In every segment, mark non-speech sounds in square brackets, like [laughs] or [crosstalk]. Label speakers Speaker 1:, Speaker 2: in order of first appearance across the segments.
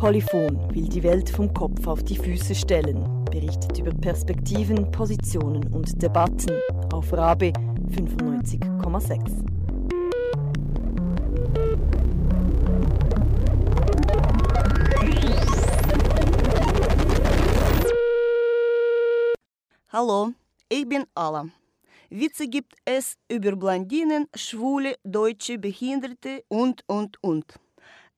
Speaker 1: Polyphon will die Welt vom Kopf auf die Füße stellen, berichtet über Perspektiven, Positionen und Debatten auf Rabe 95,6.
Speaker 2: Hallo, ich bin Alla. Witze gibt es über Blondinen, Schwule, Deutsche, Behinderte und, und, und.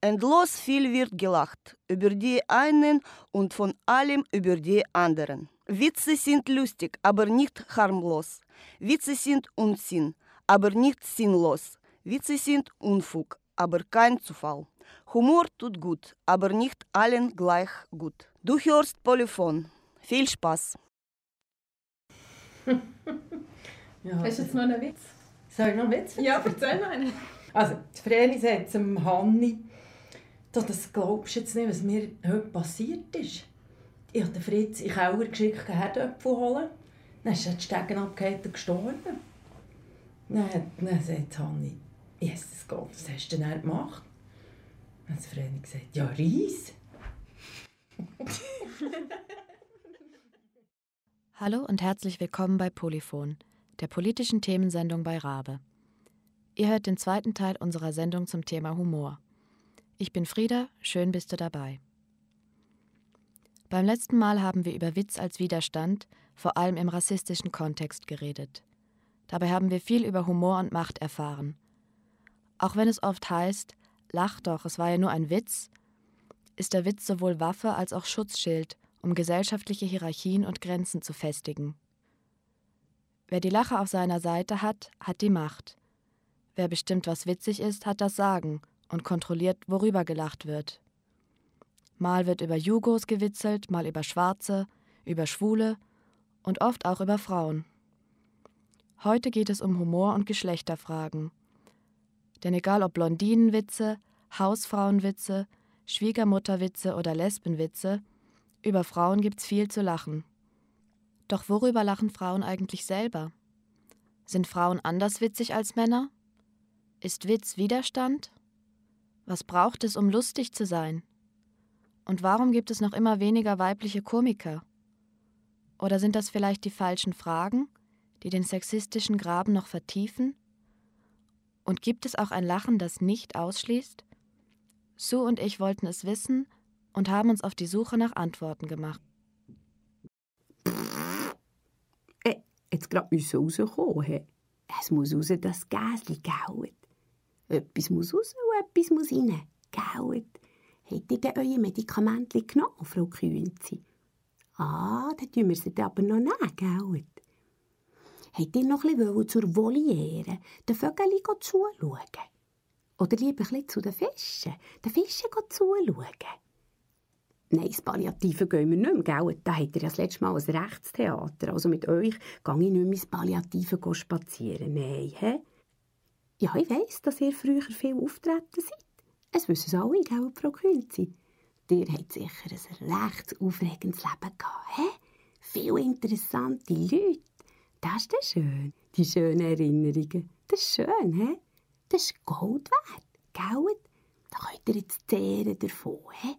Speaker 2: Endlos viel wird gelacht über die einen und von allem über die anderen. Witze sind lustig, aber nicht harmlos. Witze sind Unsinn, aber nicht sinnlos. Witze sind Unfug, aber kein Zufall. Humor tut gut, aber nicht allen gleich gut. Du hörst Polyphon. Viel Spaß! [laughs]
Speaker 3: ja, Hast du jetzt noch einen Witz? Soll ich noch einen Witz?
Speaker 4: Ja, erzähl noch einen.
Speaker 3: Also, die Vreni sagt zum Hanni, das glaubst du jetzt nicht, was mir heute passiert ist. Ich habe den Fritz in den Keller geschickt, Herdöpfel holen. Dann ist er die Stegen abgehängt und gestorben. Dann, dann sagt Hanni, Jesus Gott, was hast du denn dann gemacht? Dann hat Vreni gesagt, ja, Reis. [laughs]
Speaker 5: Hallo und herzlich willkommen bei Polyphon, der politischen Themensendung bei Rabe. Ihr hört den zweiten Teil unserer Sendung zum Thema Humor. Ich bin Frieda, schön bist du dabei. Beim letzten Mal haben wir über Witz als Widerstand, vor allem im rassistischen Kontext, geredet. Dabei haben wir viel über Humor und Macht erfahren. Auch wenn es oft heißt, lach doch, es war ja nur ein Witz, ist der Witz sowohl Waffe als auch Schutzschild, um gesellschaftliche Hierarchien und Grenzen zu festigen. Wer die Lache auf seiner Seite hat, hat die Macht. Wer bestimmt, was witzig ist, hat das Sagen und kontrolliert, worüber gelacht wird. Mal wird über Jugos gewitzelt, mal über Schwarze, über Schwule und oft auch über Frauen. Heute geht es um Humor und Geschlechterfragen. Denn egal ob Blondinenwitze, Hausfrauenwitze, Schwiegermutterwitze oder Lesbenwitze, über Frauen gibt's viel zu lachen. Doch worüber lachen Frauen eigentlich selber? Sind Frauen anders witzig als Männer? Ist Witz Widerstand? Was braucht es, um lustig zu sein? Und warum gibt es noch immer weniger weibliche Komiker? Oder sind das vielleicht die falschen Fragen, die den sexistischen Graben noch vertiefen? Und gibt es auch ein Lachen, das nicht ausschließt? Sue und ich wollten es wissen und haben uns auf die Suche nach Antworten gemacht.
Speaker 6: Äh, jetzt gerade rauskommen. Es muss raus, das Gäsli gaut. Etwas muss raus und etwas muss rein. Gell? Habt ihr denn euer Medikament genommen, Frau Kühnzi? Ah, dann tun wir sie aber noch nehmen, gell? Habt ihr noch bisschen zur Voliere, den Vögeln zuschauen? Oder lieber ein zu den Fischen, den Fischen zuschauen? Nein, das Palliative gehen wir nicht mehr, gell? Da habt ihr ja das letzte Mal ein Rechtstheater. Also mit euch gehe ich nicht mehr ins Palliative spazieren. Nein, hä? Ja, ich weiss, dass ihr früher viel auftreten seid. Es wissen es alle, gell, Frau Künzi? Ihr habt sicher ein recht aufregendes Leben gehabt, hä? Viele interessante Leute. Das ist das schön, die schönen Erinnerungen. Das ist schön, hä? Das ist Gold wert, gell? Da könnt ihr jetzt zehren davon, hä?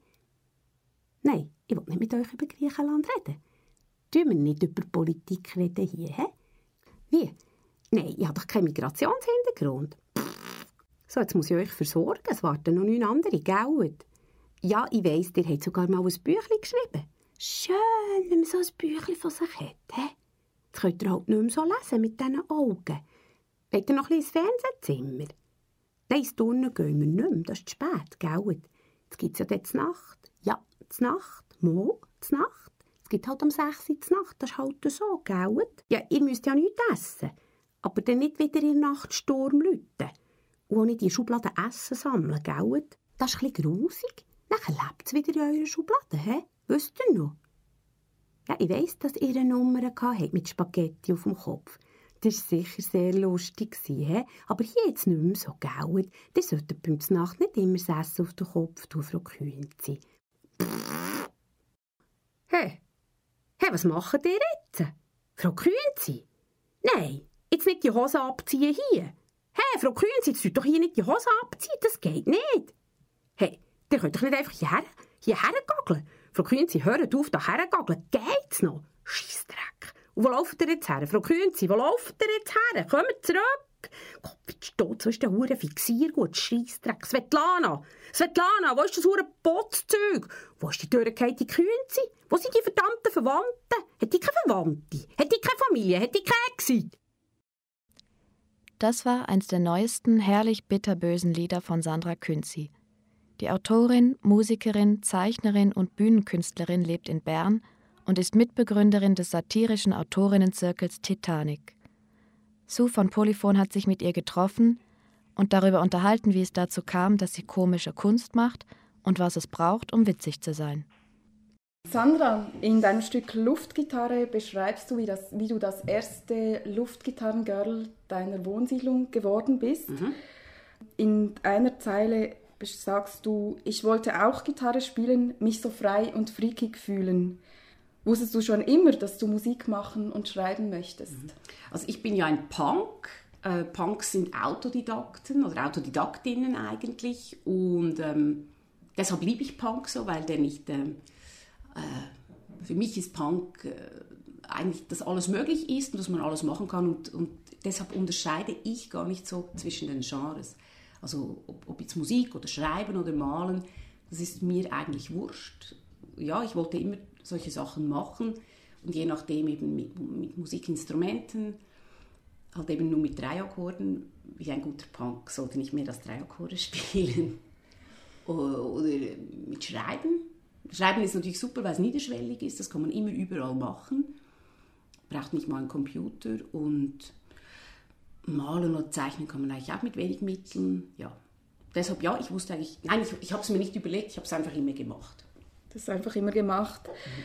Speaker 6: Nein, ich will nicht mit euch über Griechenland reden. Tun wir nicht über Politik reden hier, hä? Wie? Nein, ich habe doch keinen Migrationshintergrund. So, jetzt muss ich euch versorgen. Es warten noch neun andere, gell? Ja, ich weiss, ihr habt sogar mal ein Büchlein geschrieben. Schön, wenn man so ein Büchlein von sich hat. He? Jetzt könnt ihr halt nicht mehr so lesen mit diesen Augen. Wollt ihr noch ein ins Fernsehzimmer? Nein, ins Turnen gehen wir nicht mehr. Das ist zu spät, gell? Jetzt gibt es ja dort Nacht. Ja, zur Nacht. Mo, zur Nacht. Es gibt halt um 6 Uhr Nacht. Das ist halt so, gell? Ja, ihr müsst ja nichts essen aber dann nicht wieder in der Nacht Sturm läuten. Und auch nicht in Schubladen Essen sammeln, gell? Das ist ein bisschen grusig. Dann lebt es wieder in eurer Schublade, hä? Wisst ihr noch? Ja, ich weiss, dass ihr eine Nummer hatte mit Spaghetti auf dem Kopf. Das war sicher sehr lustig, he? aber hier jetzt nicht mehr so, gell? Ihr solltet beim Nacht nicht immer das Essen auf den Kopf tun, Frau Kühnzi. Hey, hey, was macht ihr jetzt? Frau Kühnzi? Nein, Jetzt nicht die Hose abziehen hier.
Speaker 7: Frau Kühns, jetzt tut doch hier nicht die Hose abziehen, das geht nicht. Hey, ihr könnt doch nicht einfach hierher, hierher gaggeln. Frau Kühnzi, hört auf, da hergaggeln. Geht's noch? Scheissdreck. Und wo lauft ihr jetzt her? Frau Kühnzi, wo lauft ihr jetzt her? Kommt zurück. Gott, wie steht so ist der hure Fixiergut, Scheissdreck. Svetlana, Svetlana, wo ist das hure Botzzeug? Wo ist die durchgehende Kühnzi? Wo sind die verdammten Verwandten? Hat die keine Verwandte? Hat die keine Familie? Hat die keine Exit?
Speaker 5: Das war eins der neuesten, herrlich bitterbösen Lieder von Sandra Künzi. Die Autorin, Musikerin, Zeichnerin und Bühnenkünstlerin lebt in Bern und ist Mitbegründerin des satirischen Autorinnenzirkels Titanic. Sue von Polyphon hat sich mit ihr getroffen und darüber unterhalten, wie es dazu kam, dass sie komische Kunst macht und was es braucht, um witzig zu sein.
Speaker 4: Sandra, in deinem Stück Luftgitarre beschreibst du, wie, das, wie du das erste Luftgitarrengirl deiner Wohnsiedlung geworden bist. Mhm. In einer Zeile sagst du, ich wollte auch Gitarre spielen, mich so frei und freakig fühlen. Wusstest du schon immer, dass du Musik machen und schreiben möchtest? Mhm.
Speaker 7: Also ich bin ja ein Punk. Äh, Punks sind Autodidakten oder Autodidaktinnen eigentlich und ähm, deshalb liebe ich Punk so, weil der nicht ähm, äh, für mich ist Punk äh, eigentlich, dass alles möglich ist und dass man alles machen kann und, und deshalb unterscheide ich gar nicht so zwischen den Genres. Also ob, ob jetzt Musik oder Schreiben oder Malen, das ist mir eigentlich wurscht. Ja, ich wollte immer solche Sachen machen und je nachdem eben mit, mit Musikinstrumenten, halt eben nur mit Dreiakkorden, wie ein guter Punk sollte nicht mehr das Dreiakkorde [laughs] spielen. Oder mit Schreiben. Schreiben ist natürlich super, weil es niederschwellig ist, das kann man immer überall machen. Braucht nicht mal einen Computer und Malen oder Zeichnen kann man eigentlich auch mit wenig Mitteln. Ja. Deshalb ja, ich wusste eigentlich, nein, ich, ich habe es mir nicht überlegt, ich habe es einfach immer gemacht.
Speaker 4: Das einfach immer gemacht.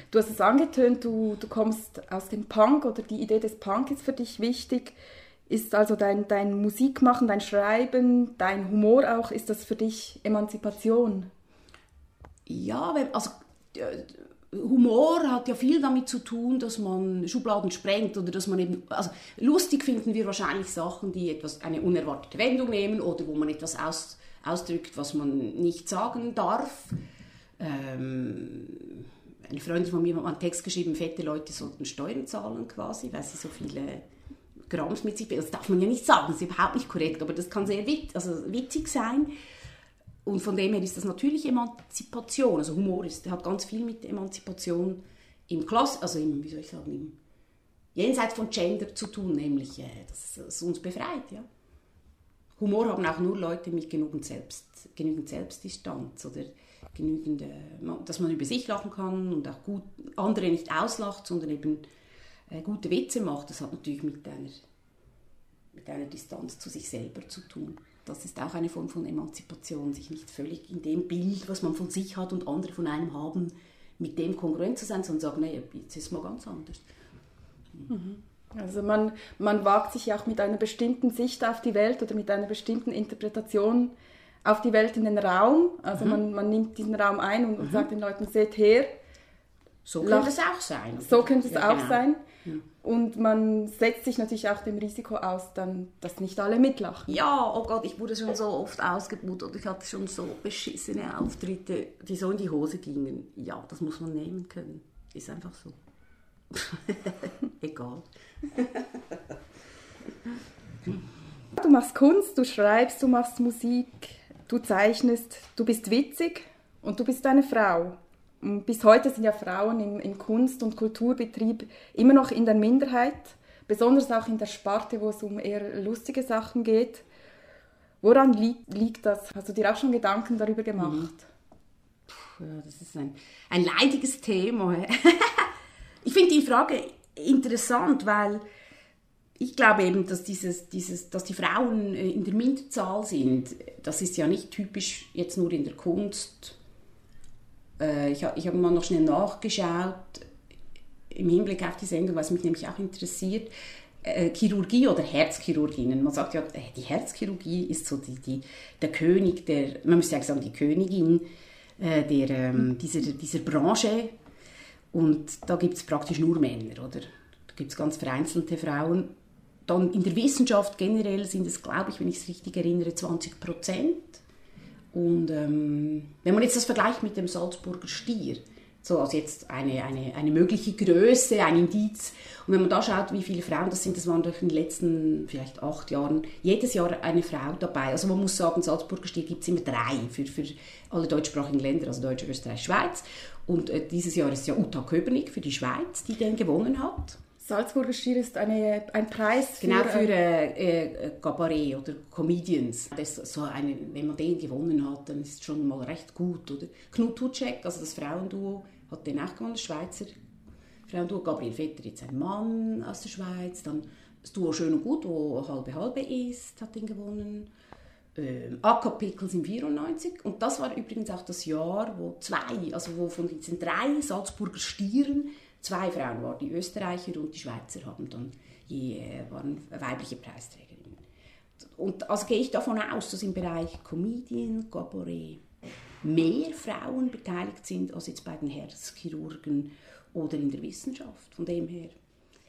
Speaker 4: Du hast es angetönt, du, du kommst aus dem Punk oder die Idee des Punk ist für dich wichtig. Ist also dein, dein Musikmachen, dein Schreiben, dein Humor auch, ist das für dich Emanzipation?
Speaker 7: Ja, also Humor hat ja viel damit zu tun, dass man Schubladen sprengt oder dass man eben, also lustig finden wir wahrscheinlich Sachen, die etwas, eine unerwartete Wendung nehmen oder wo man etwas aus, ausdrückt, was man nicht sagen darf. Ähm, eine Freundin von mir hat einen Text geschrieben, fette Leute sollten Steuern zahlen quasi, weil sie so viele Grams mit sich bringen. Das darf man ja nicht sagen, das ist überhaupt nicht korrekt, aber das kann sehr wit also witzig sein. Und von dem her ist das natürlich Emanzipation. Also Humor ist, hat ganz viel mit Emanzipation im Klass, also im, wie soll ich sagen, im jenseits von Gender zu tun, nämlich äh, dass es uns befreit. Ja. Humor haben auch nur Leute mit genügend, Selbst, genügend Selbstdistanz oder genügend, dass man über sich lachen kann und auch gut andere nicht auslacht, sondern eben äh, gute Witze macht. Das hat natürlich mit einer, mit einer Distanz zu sich selber zu tun das ist auch eine Form von Emanzipation, sich nicht völlig in dem Bild, was man von sich hat und andere von einem haben, mit dem kongruent zu sein, sondern sagen, nee, jetzt ist es mal ganz anders.
Speaker 4: Mhm. Also man, man wagt sich auch mit einer bestimmten Sicht auf die Welt oder mit einer bestimmten Interpretation auf die Welt in den Raum. Also mhm. man, man nimmt diesen Raum ein und, mhm. sagt den Leuten, seht her.
Speaker 7: So könnte es auch sein.
Speaker 4: So könnte es ja, auch genau. sein. Und man setzt sich natürlich auch dem Risiko aus, dann, dass nicht alle mitlachen.
Speaker 7: Ja, oh Gott, ich wurde schon so oft ausgebucht und ich hatte schon so beschissene Auftritte, die so in die Hose gingen. Ja, das muss man nehmen können. Ist einfach so. [laughs] Egal.
Speaker 4: du machst Kunst, du schreibst, du machst Musik, du zeichnest, du bist witzig und du bist eine Frau bis heute sind ja Frauen im, im Kunst- und Kulturbetrieb immer noch in der Minderheit, besonders auch in der Sparte, wo es um eher lustige Sachen geht. Woran li liegt das? Hast du dir auch schon Gedanken darüber gemacht? Mhm.
Speaker 7: Puh, ja, das ist ein, ein leidiges Thema. [laughs] ich finde die Frage interessant, weil ich glaube eben, dass, dieses, dieses, dass die Frauen äh, in der Minderzahl sind. Das ist ja nicht typisch jetzt nur in der Kunst äh, ich, ich habe mal noch schnell nachgeschaut im Hinblick auf die Sendung, was mich nämlich auch interessiert. Äh, Chirurgie oder Herzchirurginnen. Man sagt ja, die Herzchirurgie ist so die, die, der König, der, man müsste eigentlich sagen, die Königin der, ähm, dieser, dieser Branche. Und da gibt es praktisch nur Männer, oder? Da gibt es ganz vereinzelte Frauen. Dann in der Wissenschaft generell sind es, glaube ich, wenn ich es richtig erinnere, 20 Prozent. Und ähm, wenn man jetzt das vergleicht mit dem Salzburger Stier, so als jetzt eine, eine, eine mögliche Größe, ein Indiz. Und wenn man da schaut, wie viele Frauen das sind, das waren durch den letzten vielleicht acht Jahren jedes Jahr eine Frau dabei. Also man muss sagen, Salzburger Stier gibt es immer drei für, für alle deutschsprachigen Länder, also Deutsch, Österreich, Schweiz. Und äh, dieses Jahr ist ja Uta Köbernick für die Schweiz, die den gewonnen hat.
Speaker 4: Salzburger Stier ist eine, ein Preis
Speaker 7: für... Genau, für äh, äh, Cabaret oder Comedians. Das so eine, wenn man den gewonnen hat, dann ist es schon mal recht gut. Oder? Knut Tutschek, also das Frauenduo, hat den auch gewonnen, das Schweizer Frauenduo. Gabriel Vetter, jetzt ein Mann aus der Schweiz. Dann das Duo Schön und Gut, wo halbe halbe ist, hat den gewonnen. Ähm, Akka Pickles im 94 und das war übrigens auch das Jahr, wo zwei, also wo von diesen drei Salzburger Stieren Zwei Frauen waren die Österreicher und die Schweizer haben dann je, äh, waren weibliche Preisträgerinnen. Und also gehe ich davon aus, dass im Bereich Comedian, Cabaret mehr Frauen beteiligt sind als jetzt bei den Herzchirurgen oder in der Wissenschaft. Von dem her.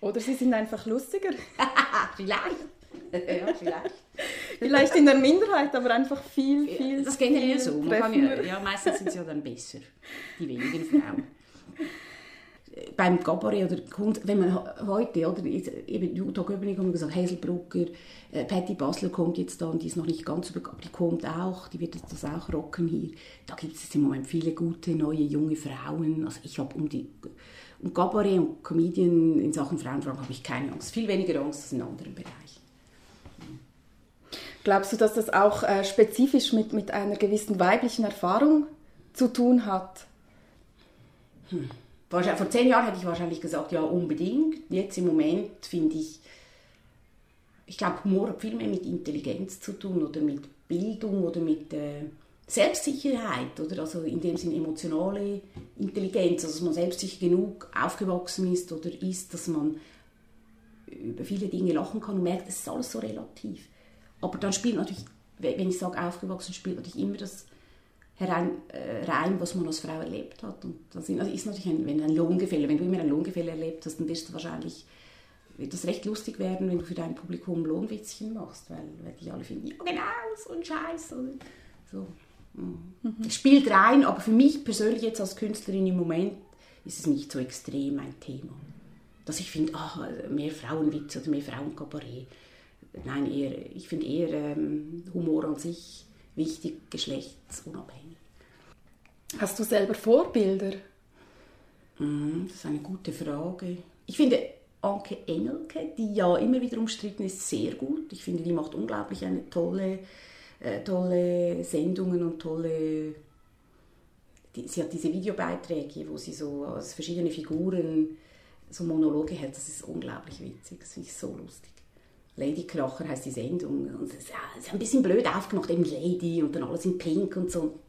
Speaker 4: Oder sie sind einfach lustiger. [laughs]
Speaker 7: vielleicht. [laughs] ja, vielleicht.
Speaker 4: vielleicht in der Minderheit, aber einfach viel, viel.
Speaker 7: Das geht ja so. Man ja, ja, meistens sind sie ja dann besser, die wenigen Frauen [laughs] beim Cabaret oder Kunst, wenn man heute, oder, eben Jutta Göbenig haben wir gesagt, Hazelbrucker, äh, Patty Basler kommt jetzt da und die ist noch nicht ganz so bekannt, die kommt auch, die wird das auch rocken hier. Da gibt es im Moment viele gute, neue, junge Frauen. Also ich habe um die um Cabaret und Comedian in Sachen Frauenfragen habe ich keine Angst. Viel weniger Angst als in anderen Bereichen.
Speaker 4: Glaubst du, dass das auch äh, spezifisch mit, mit einer gewissen weiblichen Erfahrung zu tun hat?
Speaker 7: Hm. Vor zehn Jahren hätte ich wahrscheinlich gesagt, ja, unbedingt. Jetzt im Moment finde ich, ich glaube, Humor hat viel mehr mit Intelligenz zu tun oder mit Bildung oder mit äh, Selbstsicherheit oder also in dem Sinne emotionale Intelligenz, also dass man selbstsicher genug aufgewachsen ist oder ist, dass man über viele Dinge lachen kann und merkt, es ist alles so relativ. Aber dann spielt natürlich, wenn ich sage aufgewachsen, spielt natürlich immer das herein, äh, rein, was man als Frau erlebt hat. Und das ist natürlich ein, wenn ein Lohngefälle, wenn du immer ein Lohngefälle erlebt hast, dann wirst du wahrscheinlich wird das recht lustig werden, wenn du für dein Publikum Lohnwitzchen machst, weil, weil die alle finden, ja genau, so ein Scheiß. So. Mhm. Es spielt rein, aber für mich persönlich jetzt als Künstlerin im Moment ist es nicht so extrem ein Thema. Dass ich finde, ach, mehr Frauenwitz oder mehr Frauenkabarett. Nein, eher, ich finde eher ähm, Humor an sich wichtig, geschlechtsunabhängig.
Speaker 4: Hast du selber Vorbilder?
Speaker 7: Mm, das ist eine gute Frage. Ich finde Anke Engelke, die ja immer wieder umstritten ist, sehr gut. Ich finde, die macht unglaublich eine tolle, äh, tolle Sendungen und tolle. Die, sie hat diese Videobeiträge, wo sie so als verschiedene Figuren so Monologe hält. Das ist unglaublich witzig. Das finde ich so lustig. Lady Kracher heißt die Sendung. Und es ist, ein bisschen blöd aufgemacht, eben Lady und dann alles in Pink und so. Und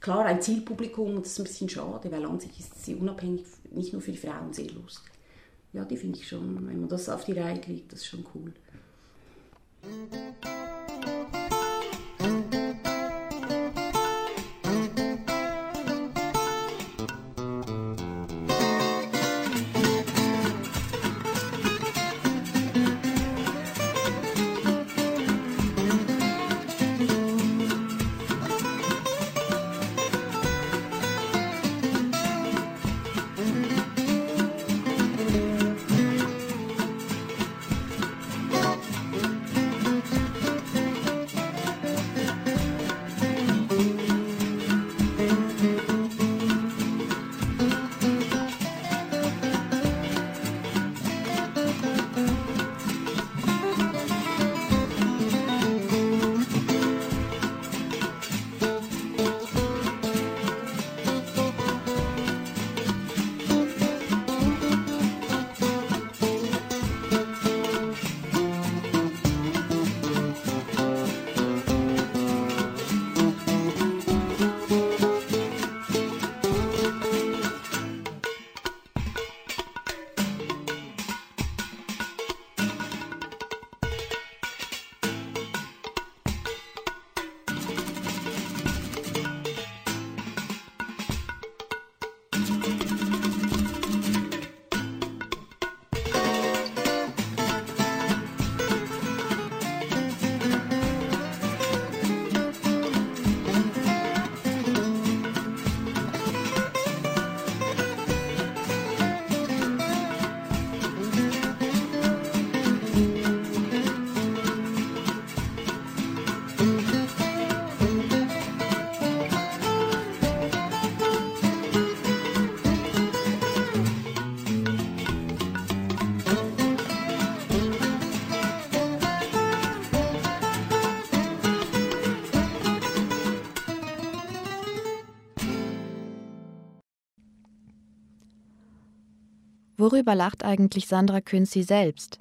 Speaker 7: klar ein Zielpublikum und das ist ein bisschen schade, weil an sich ist sie unabhängig, nicht nur für die Frauen sehr lustig. Ja, die finde ich schon, wenn man das auf die Reihe kriegt, das ist schon cool.
Speaker 5: Worüber lacht eigentlich Sandra Künzi selbst?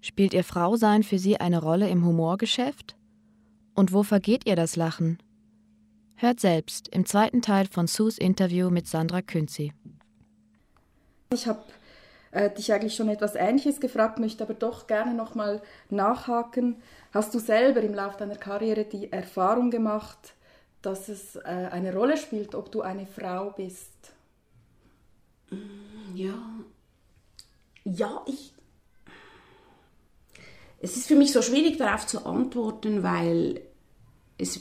Speaker 5: Spielt ihr Frausein für sie eine Rolle im Humorgeschäft? Und wo vergeht ihr das Lachen? Hört selbst im zweiten Teil von Sus Interview mit Sandra Künzi.
Speaker 4: Ich habe äh, dich eigentlich schon etwas Ähnliches gefragt, möchte aber doch gerne nochmal nachhaken. Hast du selber im Laufe deiner Karriere die Erfahrung gemacht, dass es äh, eine Rolle spielt, ob du eine Frau bist?
Speaker 7: Ja. Ja, ich. Es ist für mich so schwierig darauf zu antworten, weil es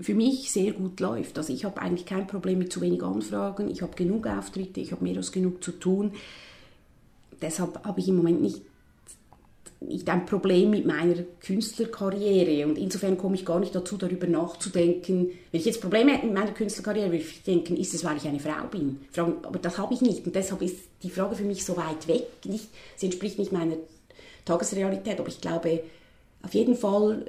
Speaker 7: für mich sehr gut läuft. Also ich habe eigentlich kein Problem mit zu wenig Anfragen, ich habe genug Auftritte, ich habe mehr als genug zu tun deshalb habe ich im Moment nicht, nicht ein Problem mit meiner Künstlerkarriere. Und insofern komme ich gar nicht dazu, darüber nachzudenken. Wenn ich jetzt Probleme hätte mit meiner Künstlerkarriere, würde ich denken, ist es, weil ich eine Frau bin? Aber das habe ich nicht. Und deshalb ist die Frage für mich so weit weg. Nicht, sie entspricht nicht meiner Tagesrealität. Aber ich glaube, auf jeden Fall,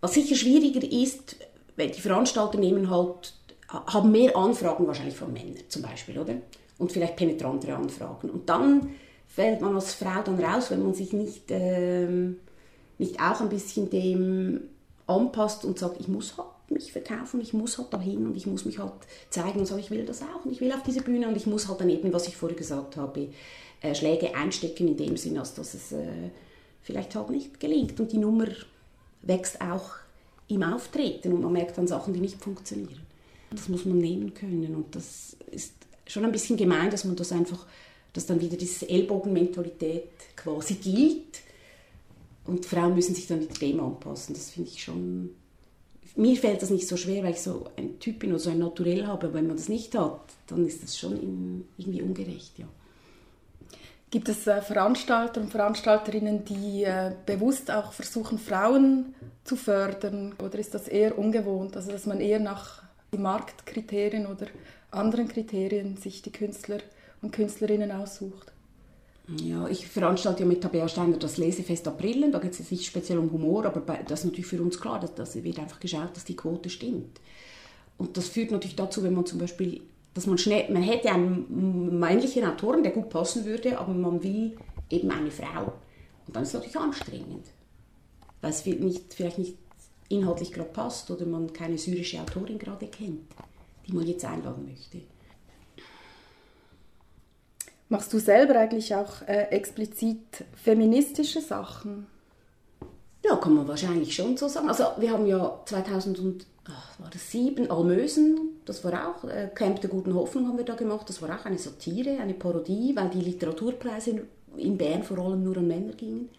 Speaker 7: was sicher schwieriger ist, wenn die Veranstalter nehmen halt, haben mehr Anfragen wahrscheinlich von Männern zum Beispiel, oder? und vielleicht penetrantere Anfragen. Und dann fällt man als Frau dann raus, wenn man sich nicht, ähm, nicht auch ein bisschen dem anpasst und sagt, ich muss halt mich verkaufen, ich muss halt dahin und ich muss mich halt zeigen und sagen, ich will das auch und ich will auf diese Bühne und ich muss halt dann eben, was ich vorher gesagt habe, äh, Schläge einstecken in dem Sinn, als dass es äh, vielleicht halt nicht gelingt und die Nummer wächst auch im Auftreten und man merkt dann Sachen, die nicht funktionieren. Das muss man nehmen können und das ist schon ein bisschen gemein, dass man das einfach, dass dann wieder diese Ellbogenmentalität quasi gilt und Frauen müssen sich dann wieder dem anpassen. Das finde ich schon. Mir fällt das nicht so schwer, weil ich so ein Typ bin oder so ein Naturell habe, aber wenn man das nicht hat, dann ist das schon irgendwie ungerecht, ja.
Speaker 4: Gibt es äh, Veranstalter und Veranstalterinnen, die äh, bewusst auch versuchen, Frauen zu fördern? Oder ist das eher ungewohnt, also dass man eher nach Marktkriterien oder anderen Kriterien sich die Künstler und Künstlerinnen aussucht.
Speaker 7: Ja, ich veranstalte ja mit Tabea Steiner das Lesefest Aprillen. Da geht es jetzt nicht speziell um Humor, aber das ist natürlich für uns klar, dass wird einfach geschaut, dass die Quote stimmt. Und das führt natürlich dazu, wenn man zum Beispiel, dass man schnell, man hätte einen männlichen Autoren, der gut passen würde, aber man will eben eine Frau. Und dann ist es natürlich anstrengend, weil es nicht, vielleicht nicht inhaltlich gerade passt oder man keine syrische Autorin gerade kennt die man jetzt einladen möchte.
Speaker 4: Machst du selber eigentlich auch äh, explizit feministische Sachen?
Speaker 7: Ja, kann man wahrscheinlich schon so sagen. Also wir haben ja 2007 Almösen, das war auch, äh, Camp der guten Hoffnung haben wir da gemacht, das war auch eine Satire, eine Parodie, weil die Literaturpreise in Bern vor allem nur an Männer gingen.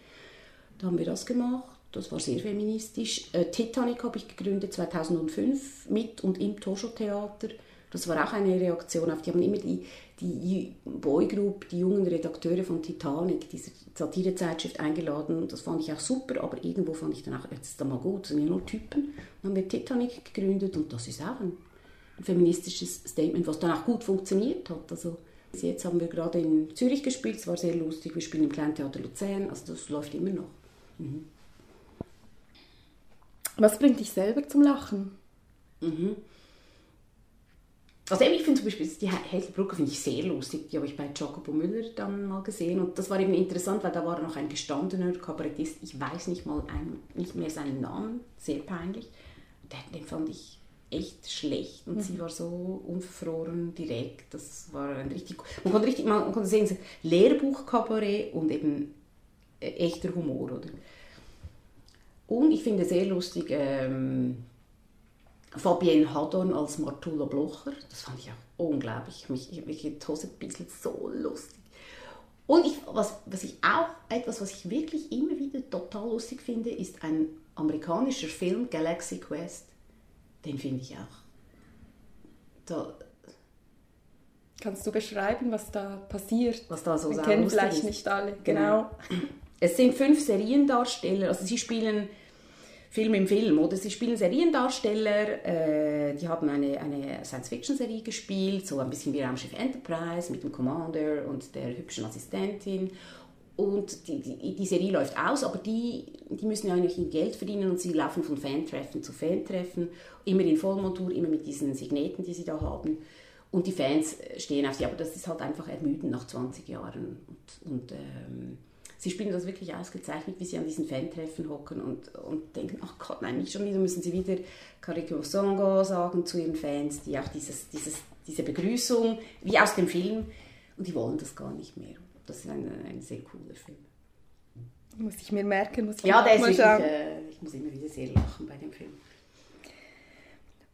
Speaker 7: Da haben wir das gemacht. Das war sehr feministisch. Äh, Titanic habe ich gegründet 2005 mit und im Tosho-Theater. Das war auch eine Reaktion auf, die haben immer die, die Boygroup, die jungen Redakteure von Titanic, dieser Satirezeitschrift eingeladen. Das fand ich auch super, aber irgendwo fand ich dann auch, jetzt ist da mal gut, das sind ja nur Typen. Dann haben wir Titanic gegründet und das ist auch ein, ein feministisches Statement, was dann auch gut funktioniert hat. Also jetzt haben wir gerade in Zürich gespielt, es war sehr lustig, wir spielen im Kleintheater Luzern, also das läuft immer noch. Mhm.
Speaker 4: Was bringt dich selber zum Lachen?
Speaker 7: Mhm. Also ich finde zum Beispiel die Häselbrücke finde ich sehr lustig. Die habe ich bei Jacopo Müller dann mal gesehen und das war eben interessant, weil da war noch ein gestandener Kabarettist. Ich weiß nicht mal ein, nicht mehr seinen Namen, sehr peinlich. Den, den fand ich echt schlecht und mhm. sie war so unverfroren direkt. Das war ein richtig, man konnte richtig, man konnte sehen, Lehrbuch Kabarett und eben äh, echter Humor, oder? Und ich finde sehr lustig ähm, Fabienne Hadorn als Martula Blocher. Das fand ich auch unglaublich. Mich, ich, mich die Hose ein bisschen so lustig. Und ich, was, was ich auch, etwas, was ich wirklich immer wieder total lustig finde, ist ein amerikanischer Film, Galaxy Quest. Den finde ich auch. Da,
Speaker 4: Kannst du beschreiben, was da passiert?
Speaker 7: Was da so
Speaker 4: Wir kennen vielleicht ist. nicht alle.
Speaker 7: Genau. genau. Es sind fünf Seriendarsteller, also sie spielen Film im Film, oder? Sie spielen Seriendarsteller, äh, die haben eine, eine Science-Fiction-Serie gespielt, so ein bisschen wie Raumschiff Enterprise mit dem Commander und der hübschen Assistentin. Und die, die, die, Serie läuft aus, aber die, die müssen ja eigentlich Geld verdienen und sie laufen von Fantreffen zu Fantreffen, immer in Vollmontur, immer mit diesen Signeten, die sie da haben. Und die Fans stehen auf sie, aber das ist halt einfach ermüdend nach 20 Jahren. Und, und ähm, sie spielen das wirklich ausgezeichnet, wie sie an diesen Fantreffen hocken und, und denken, ach Gott, nein, nicht schon wieder, müssen sie wieder Kariko Songo sagen zu ihren Fans, die auch dieses, dieses, diese Begrüßung, wie aus dem Film, und die wollen das gar nicht mehr. Das ist ein, ein sehr cooler Film.
Speaker 4: Muss ich mir merken, muss ich
Speaker 7: Ja, der ist wirklich, äh, ich muss immer wieder sehr lachen bei dem Film.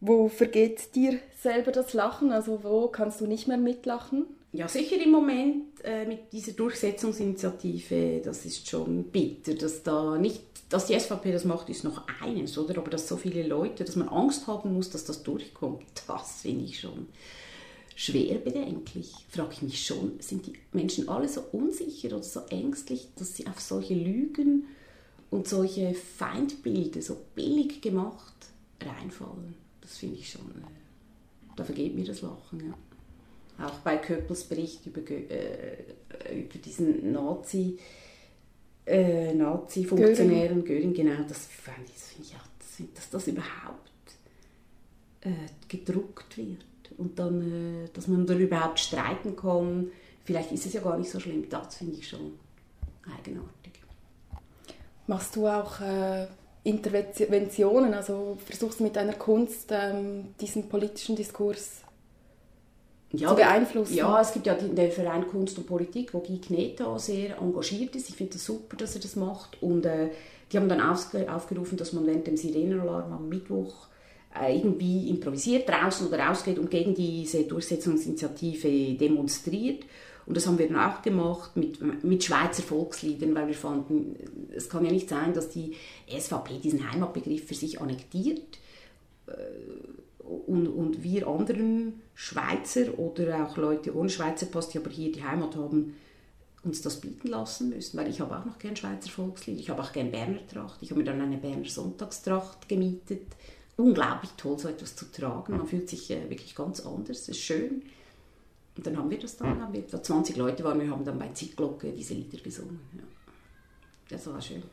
Speaker 4: Wo vergeht dir selber das Lachen? Also wo kannst du nicht mehr mitlachen?
Speaker 7: Ja, sicher im Moment äh, mit dieser Durchsetzungsinitiative, das ist schon bitter, dass da nicht, dass die SVP das macht, ist noch eines, oder? Aber dass so viele Leute, dass man Angst haben muss, dass das durchkommt, das finde ich schon schwer bedenklich. Frage ich mich schon, sind die Menschen alle so unsicher oder so ängstlich, dass sie auf solche Lügen und solche Feindbilder so billig gemacht reinfallen? Das finde ich schon, äh, da vergeht mir das Lachen, ja. Auch bei Köppels Bericht über, äh, über diesen Nazi, äh, Nazi-Funktionären, Göring. genau, das finde ich auch, dass das überhaupt äh, gedruckt wird und dann, äh, dass man darüber überhaupt streiten kann. Vielleicht ist es ja gar nicht so schlimm, das finde ich schon eigenartig.
Speaker 4: Machst du auch äh, Interventionen, also versuchst mit deiner Kunst ähm, diesen politischen Diskurs
Speaker 7: ja,
Speaker 4: zu beeinflussen?
Speaker 7: Ja, es gibt ja den Verein Kunst und Politik, wo Guy Kneta sehr engagiert ist. Ich finde das super, dass er das macht. Und äh, die haben dann aufgerufen, dass man während dem Sirenenalarm am Mittwoch äh, irgendwie improvisiert draußen oder rausgeht und gegen diese Durchsetzungsinitiative demonstriert. Und das haben wir dann auch gemacht mit, mit Schweizer Volksliedern, weil wir fanden, es kann ja nicht sein, dass die SVP diesen Heimatbegriff für sich annektiert und, und wir anderen Schweizer oder auch Leute ohne Schweizer Pass, die aber hier die Heimat haben, uns das bieten lassen müssen, weil ich habe auch noch gern Schweizer Volkslied, ich habe auch gern Berner Tracht, ich habe mir dann eine Berner Sonntagstracht gemietet. Unglaublich toll, so etwas zu tragen, man fühlt sich äh, wirklich ganz anders, es ist schön. Und dann haben wir das dann, haben wir, da 20 Leute waren, wir haben dann bei Zickglocke diese Lieder gesungen. Ja. Das war schön.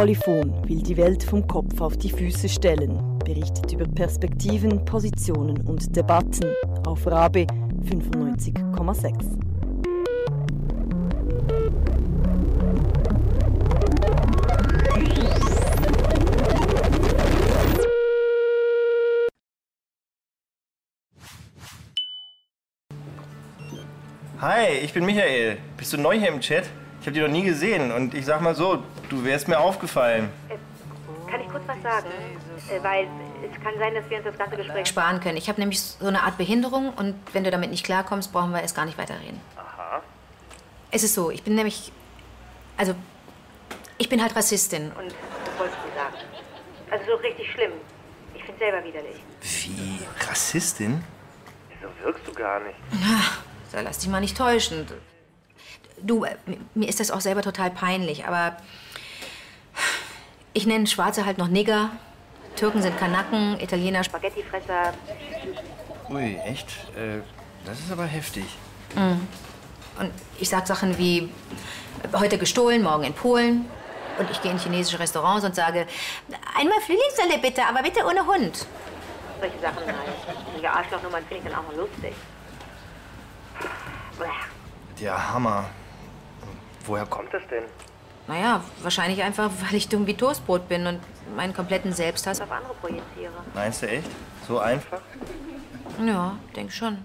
Speaker 1: Polyphon will die Welt vom Kopf auf die Füße stellen, berichtet über Perspektiven, Positionen und Debatten auf Rabe 95,6.
Speaker 8: Hi, ich bin Michael. Bist du neu hier im Chat? Ich habe dich noch nie gesehen und ich sag mal so, du wärst mir aufgefallen.
Speaker 9: Kann ich kurz was sagen? Äh, Weil es kann sein, dass wir uns das ganze Gespräch
Speaker 10: sparen können. Ich habe nämlich so eine Art Behinderung und wenn du damit nicht klarkommst, brauchen wir erst gar nicht weiterreden.
Speaker 8: Aha.
Speaker 10: Es ist so, ich bin nämlich. Also, ich bin halt Rassistin.
Speaker 9: Und das wollte ich dir sagen. Also so richtig schlimm. Ich finde selber widerlich.
Speaker 8: Wie? Rassistin? So wirkst du gar nicht.
Speaker 10: Da lass dich mal nicht täuschen. Du, äh, mir ist das auch selber total peinlich, aber ich nenne Schwarze halt noch Nigger, Türken sind Kanaken, Italiener Spaghettifresser.
Speaker 8: Ui, echt? Äh, das ist aber heftig.
Speaker 10: Mhm. Und ich sag Sachen wie, heute gestohlen, morgen in Polen. Und ich gehe in chinesische Restaurants und sage, einmal Frühlingssalle bitte, aber bitte ohne Hund. Solche Sachen halt. Solche Arschlochnummern finde ich dann auch mal lustig.
Speaker 8: Ja, Hammer. Woher kommt das denn?
Speaker 10: Naja, wahrscheinlich einfach, weil ich dumm wie Toastbrot bin und meinen kompletten Selbsthass auf andere projiziere.
Speaker 8: Meinst du echt? So einfach?
Speaker 10: Ja, denk schon.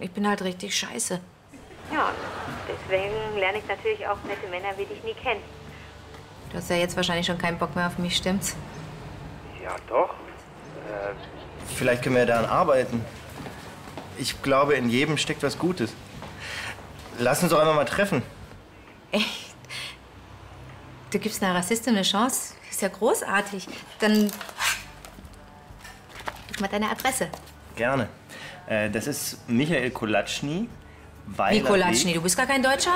Speaker 10: Ich bin halt richtig scheiße. Ja, deswegen lerne ich natürlich auch nette Männer wie dich nie kennen. Du hast ja jetzt wahrscheinlich schon keinen Bock mehr auf mich, stimmt's?
Speaker 8: Ja, doch. Äh, vielleicht können wir daran arbeiten. Ich glaube, in jedem steckt was Gutes. Lass uns doch einmal mal treffen.
Speaker 10: Echt? Du gibst einer Rassistin eine Chance? Ist ja großartig. Dann gib mal deine Adresse.
Speaker 8: Gerne. Äh, das ist Michael Kolatschny.
Speaker 10: Wie Kolatschny? Du bist gar kein Deutscher?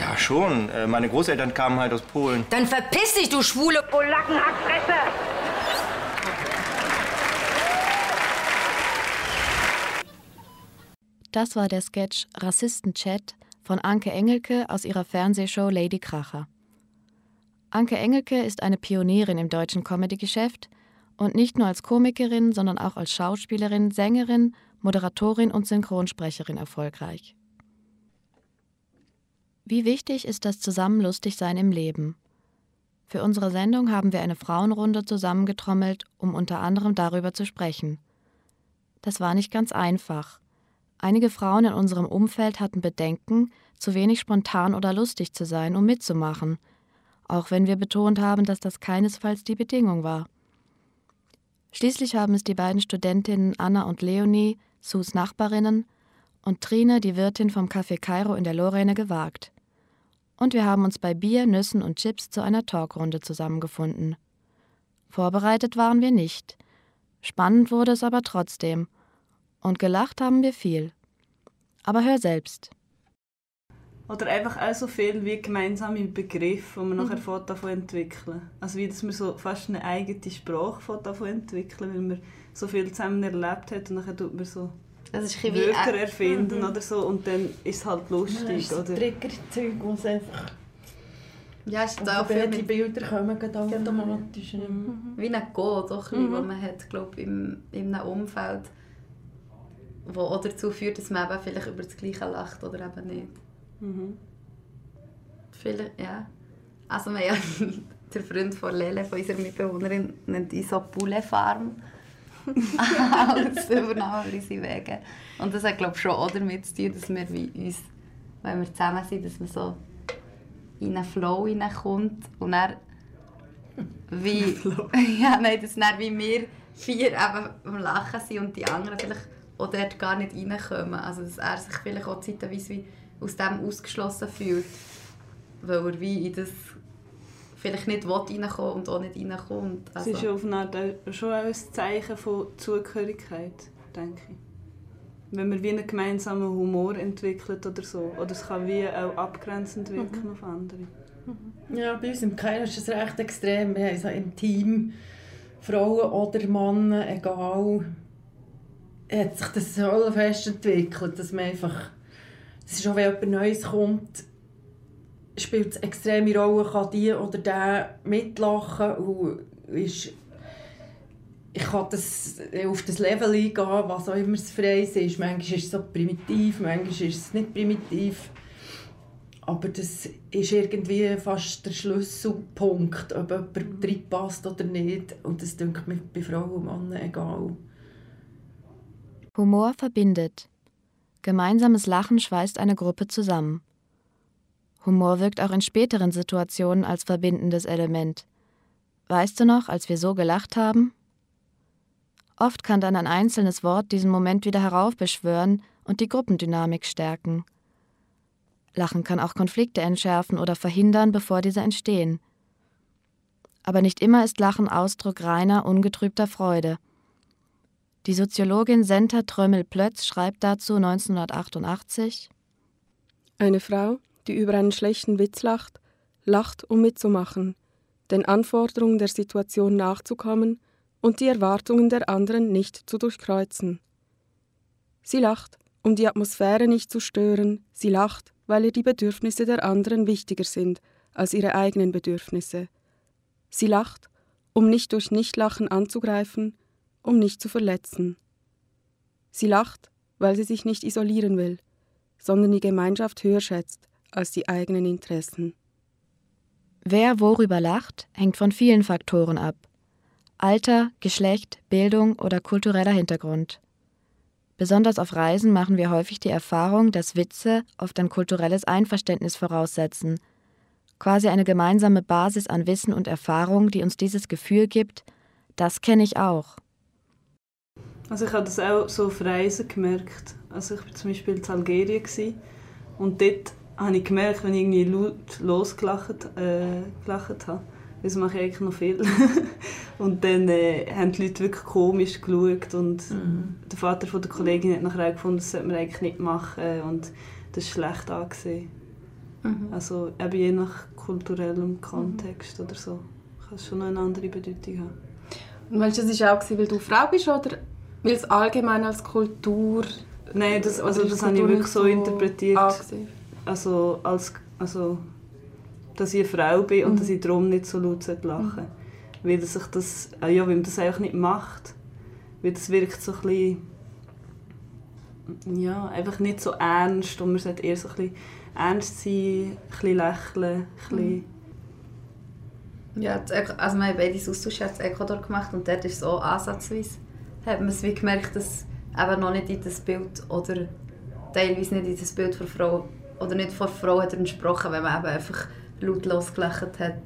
Speaker 8: Ja, schon. Äh, meine Großeltern kamen halt aus Polen.
Speaker 10: Dann verpiss dich, du schwule Polackenhackfresse!
Speaker 5: Das war der Sketch Rassistenchat von Anke Engelke aus ihrer Fernsehshow Lady Kracher. Anke Engelke ist eine Pionierin im deutschen Comedy-Geschäft und nicht nur als Komikerin, sondern auch als Schauspielerin, Sängerin, Moderatorin und Synchronsprecherin erfolgreich. Wie wichtig ist das Zusammenlustigsein im Leben? Für unsere Sendung haben wir eine Frauenrunde zusammengetrommelt, um unter anderem darüber zu sprechen. Das war nicht ganz einfach. Einige Frauen in unserem Umfeld hatten Bedenken, zu wenig spontan oder lustig zu sein, um mitzumachen, auch wenn wir betont haben, dass das keinesfalls die Bedingung war. Schließlich haben es die beiden Studentinnen Anna und Leonie, Sus Nachbarinnen, und Trine, die Wirtin vom Café Cairo in der Lorraine, gewagt. Und wir haben uns bei Bier, Nüssen und Chips zu einer Talkrunde zusammengefunden. Vorbereitet waren wir nicht. Spannend wurde es aber trotzdem. Und gelacht haben wir viel. Aber hör selbst.
Speaker 11: Oder einfach auch so viel wie gemeinsame Begriffe, die man mhm. nachher davon entwickeln Also wie, dass man so fast eine eigene Sprache davon entwickeln weil man so viel zusammen erlebt hat und dann tut man so
Speaker 10: das ist
Speaker 11: Wörter erfinden mhm. oder so und dann ist es halt lustig.
Speaker 3: Ja,
Speaker 11: oder?
Speaker 3: Triggerzeug, wo es einfach...
Speaker 12: Ja, ist
Speaker 3: da die Bilder kommen genau. automatisch.
Speaker 12: Mhm. Wie ein auch ein mhm. man hat, glaube im, in einem Umfeld, wo auch dazu führt, dass man eben vielleicht über das Gleiche lacht oder eben nicht. Mhm. Vielleicht, ja. Also wir ja, [laughs] der Freund von Lele, von unserer Mitbewohnerin, nennt ihn so Poulet Farm. [laughs] als übernommen unsere Wege. Und das hat glaube ich schon auch damit zu tun, dass wir wie uns, wenn wir zusammen sind, dass man so in einen Flow hineinkommt und dann wie, [laughs] ja, nein, dass dann wie wir vier eben am Lachen sind und die anderen vielleicht auch dort gar nicht reinkommen. Also dass er sich vielleicht auch zeitweise wie aus dem ausgeschlossen fühlt, weil er wie in das vielleicht nicht reinkommen und auch nicht reinkommt.
Speaker 11: Also. Es ist auf eine Art schon ein Zeichen von Zugehörigkeit, denke ich. Wenn man wie einen gemeinsamen Humor entwickelt oder so. Oder es kann wie auch abgrenzend wirken mhm. auf andere.
Speaker 3: Mhm. Ja, bei uns im Keiner ist es recht extrem. Wir haben so im Team, Frauen oder Männer, egal, hat sich das so fest entwickelt, dass man einfach, das ist auch, wenn jemand Neues kommt, spielt es extreme Rolle, kann die oder der mitlachen und ist ich kann das auf das Level eingehen, was auch immer es frei ist. Manchmal ist es so primitiv, manchmal ist es nicht primitiv. Aber das ist irgendwie fast der Schlüsselpunkt, ob jemand reinpasst oder nicht. Und das denke mir bei Frauen und Männern egal.
Speaker 5: Humor verbindet. Gemeinsames Lachen schweißt eine Gruppe zusammen. Humor wirkt auch in späteren Situationen als verbindendes Element. Weißt du noch, als wir so gelacht haben? Oft kann dann ein einzelnes Wort diesen Moment wieder heraufbeschwören und die Gruppendynamik stärken. Lachen kann auch Konflikte entschärfen oder verhindern, bevor diese entstehen. Aber nicht immer ist Lachen Ausdruck reiner, ungetrübter Freude. Die Soziologin Senta Trömmel-Plötz schreibt dazu 1988:
Speaker 13: Eine Frau, die über einen schlechten Witz lacht, lacht, um mitzumachen, den Anforderungen der Situation nachzukommen und die Erwartungen der anderen nicht zu durchkreuzen. Sie lacht, um die Atmosphäre nicht zu stören, sie lacht, weil ihr die Bedürfnisse der anderen wichtiger sind als ihre eigenen Bedürfnisse. Sie lacht, um nicht durch Nichtlachen anzugreifen, um nicht zu verletzen. Sie lacht, weil sie sich nicht isolieren will, sondern die Gemeinschaft höher schätzt als die eigenen Interessen.
Speaker 5: Wer worüber lacht, hängt von vielen Faktoren ab. Alter, Geschlecht, Bildung oder kultureller Hintergrund. Besonders auf Reisen machen wir häufig die Erfahrung, dass Witze oft ein kulturelles Einverständnis voraussetzen, quasi eine gemeinsame Basis an Wissen und Erfahrung, die uns dieses Gefühl gibt, das kenne ich auch.
Speaker 11: Also ich habe das auch so auf Reisen gemerkt. Also ich war zum Beispiel in Algerien und dort habe ich gemerkt, wenn ich irgendwie laut losgelacht äh, gelacht habe, das mache ich eigentlich noch viel. [laughs] und dann äh, haben die Leute wirklich komisch geschaut und mhm. der Vater von der Kollegin hat nachher gefunden, das sollte man eigentlich nicht machen und das ist schlecht angesehen. Mhm. Also eben je nach kulturellem Kontext mhm. oder so kann es schon noch eine andere Bedeutung haben.
Speaker 4: Und meinst du, das war auch, weil du Frau bist oder weil es allgemein als Kultur...
Speaker 11: Nein, das, also das habe ich wirklich so interpretiert. Angesehen also, als, also dass ich eine Frau bin und mhm. dass ich darum nicht so laut lachen sollte. Mhm. Weil, sich das, ah ja, weil man das einfach nicht macht. Weil das wirkt so ein bisschen, ja, einfach nicht so ernst und man sollte eher so ein bisschen ernst sein, ein bisschen lächeln, ein bisschen...
Speaker 12: Ja, also wir haben beide Austausch in Ecuador gemacht und dort ist es auch ansatzweise, hat man es wie gemerkt, dass eben noch nicht in das Bild oder teilweise nicht in das Bild der Frau oder nicht vor Frau hat entsprochen, wenn man eben einfach lautlos gelacht hat,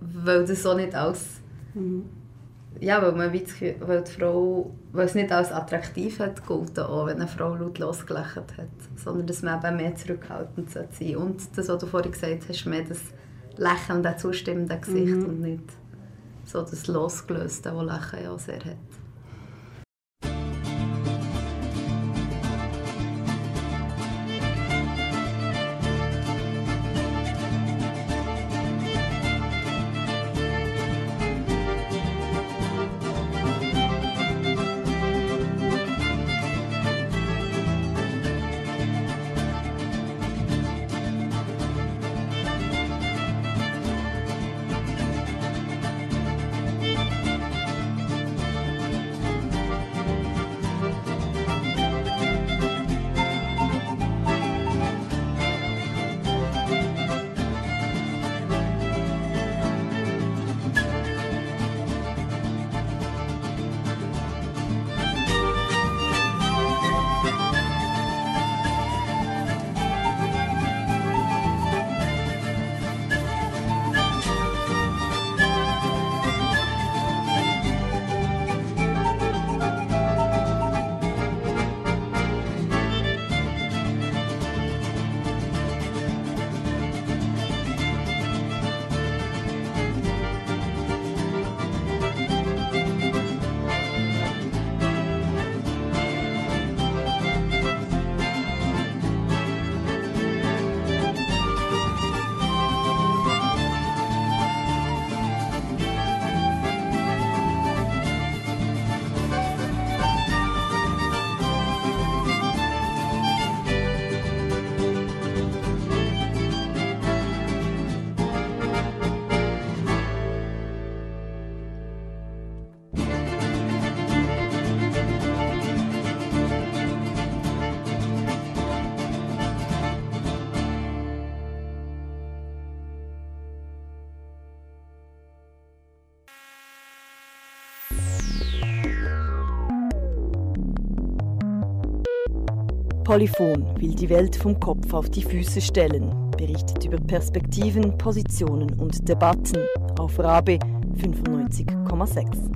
Speaker 12: weil das so nicht als mhm. ja, weil man wie weil die Frau, weil es nicht als attraktiv hat gegolten, auch wenn eine Frau lautlos gelacht hat, sondern dass man eben mehr zurückhaltend sein sollte. Und das, was du vorhin gesagt hast, mehr das lächelnde, zustimmende Gesicht mhm. und nicht so das losgelöste, das Lachen ja sehr hat.
Speaker 1: Polyphon will die Welt vom Kopf auf die Füße stellen, berichtet über Perspektiven, Positionen und Debatten auf Rabe 95,6.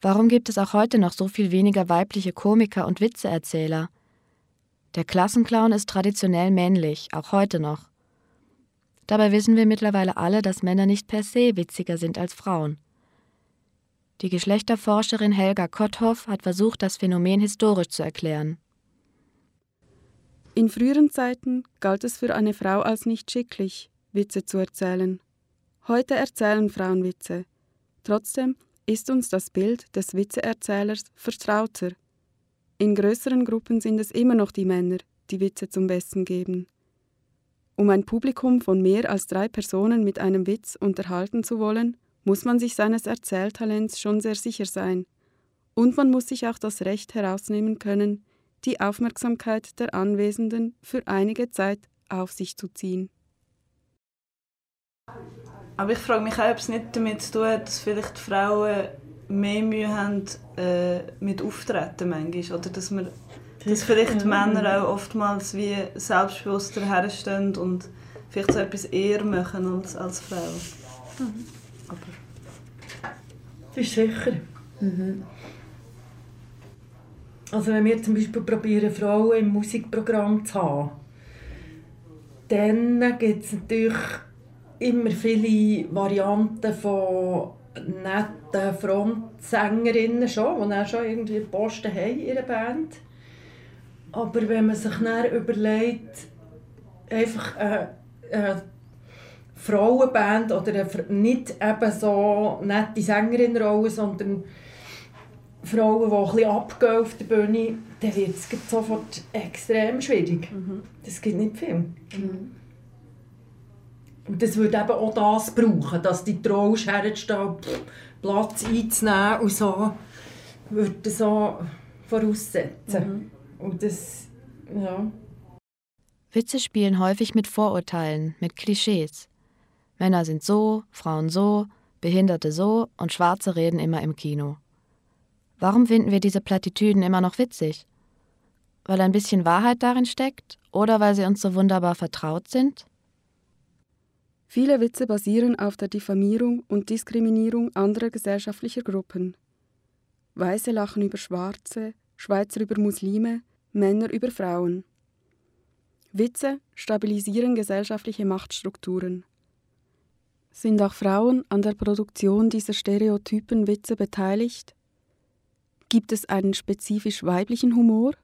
Speaker 5: Warum gibt es auch heute noch so viel weniger weibliche Komiker und Witzeerzähler? Der Klassenclown ist traditionell männlich, auch heute noch. Dabei wissen wir mittlerweile alle, dass Männer nicht per se witziger sind als Frauen. Die Geschlechterforscherin Helga Kotthoff hat versucht, das Phänomen historisch zu erklären.
Speaker 13: In früheren Zeiten galt es für eine Frau als nicht schicklich, Witze zu erzählen. Heute erzählen Frauen Witze. Trotzdem ist uns das Bild des Witzeerzählers vertrauter. In größeren Gruppen sind es immer noch die Männer, die Witze zum Besten geben. Um ein Publikum von mehr als drei Personen mit einem Witz unterhalten zu wollen, muss man sich seines Erzähltalents schon sehr sicher sein. Und man muss sich auch das Recht herausnehmen können, die Aufmerksamkeit der Anwesenden für einige Zeit auf sich zu ziehen.
Speaker 11: Aber ich frage mich auch, ob es nicht damit zu tun hat, dass vielleicht Frauen mehr Mühe haben äh, mit Auftreten manchmal. Oder dass, man, dass vielleicht Männer auch oftmals wie selbstbewusster herstehen und vielleicht so etwas eher machen als, als Frauen. Mhm.
Speaker 3: Aber das ist sicher. Mhm. Also wenn wir zum Beispiel probieren, Frauen im Musikprogramm zu haben, dann gibt es natürlich immer viele Varianten von netten Frontsängerinnen schon, die auch schon irgendwie Posten haben in ihrer Band. Aber wenn man sich dann überlegt, einfach eine, eine Frauenband oder eine, nicht eben so nette Sängerinnenrolle, sondern Frauen, die ein bisschen abgehen auf der Bühne, dann wird es sofort extrem schwierig. Mhm. Das gibt nicht viel. Mhm. Und das würde eben auch das brauchen, dass die traust, herzustehen, Platz einzunehmen und so, würde das so voraussetzen. Mhm. Und das, ja.
Speaker 5: Witze spielen häufig mit Vorurteilen, mit Klischees. Männer sind so, Frauen so, Behinderte so und Schwarze reden immer im Kino. Warum finden wir diese Plattitüden immer noch witzig? Weil ein bisschen Wahrheit darin steckt oder weil sie uns so wunderbar vertraut sind?
Speaker 13: Viele Witze basieren auf der Diffamierung und Diskriminierung anderer gesellschaftlicher Gruppen. Weiße lachen über Schwarze, Schweizer über Muslime, Männer über Frauen. Witze stabilisieren gesellschaftliche Machtstrukturen. Sind auch Frauen an der Produktion dieser stereotypen Witze beteiligt? Gibt es einen spezifisch weiblichen Humor?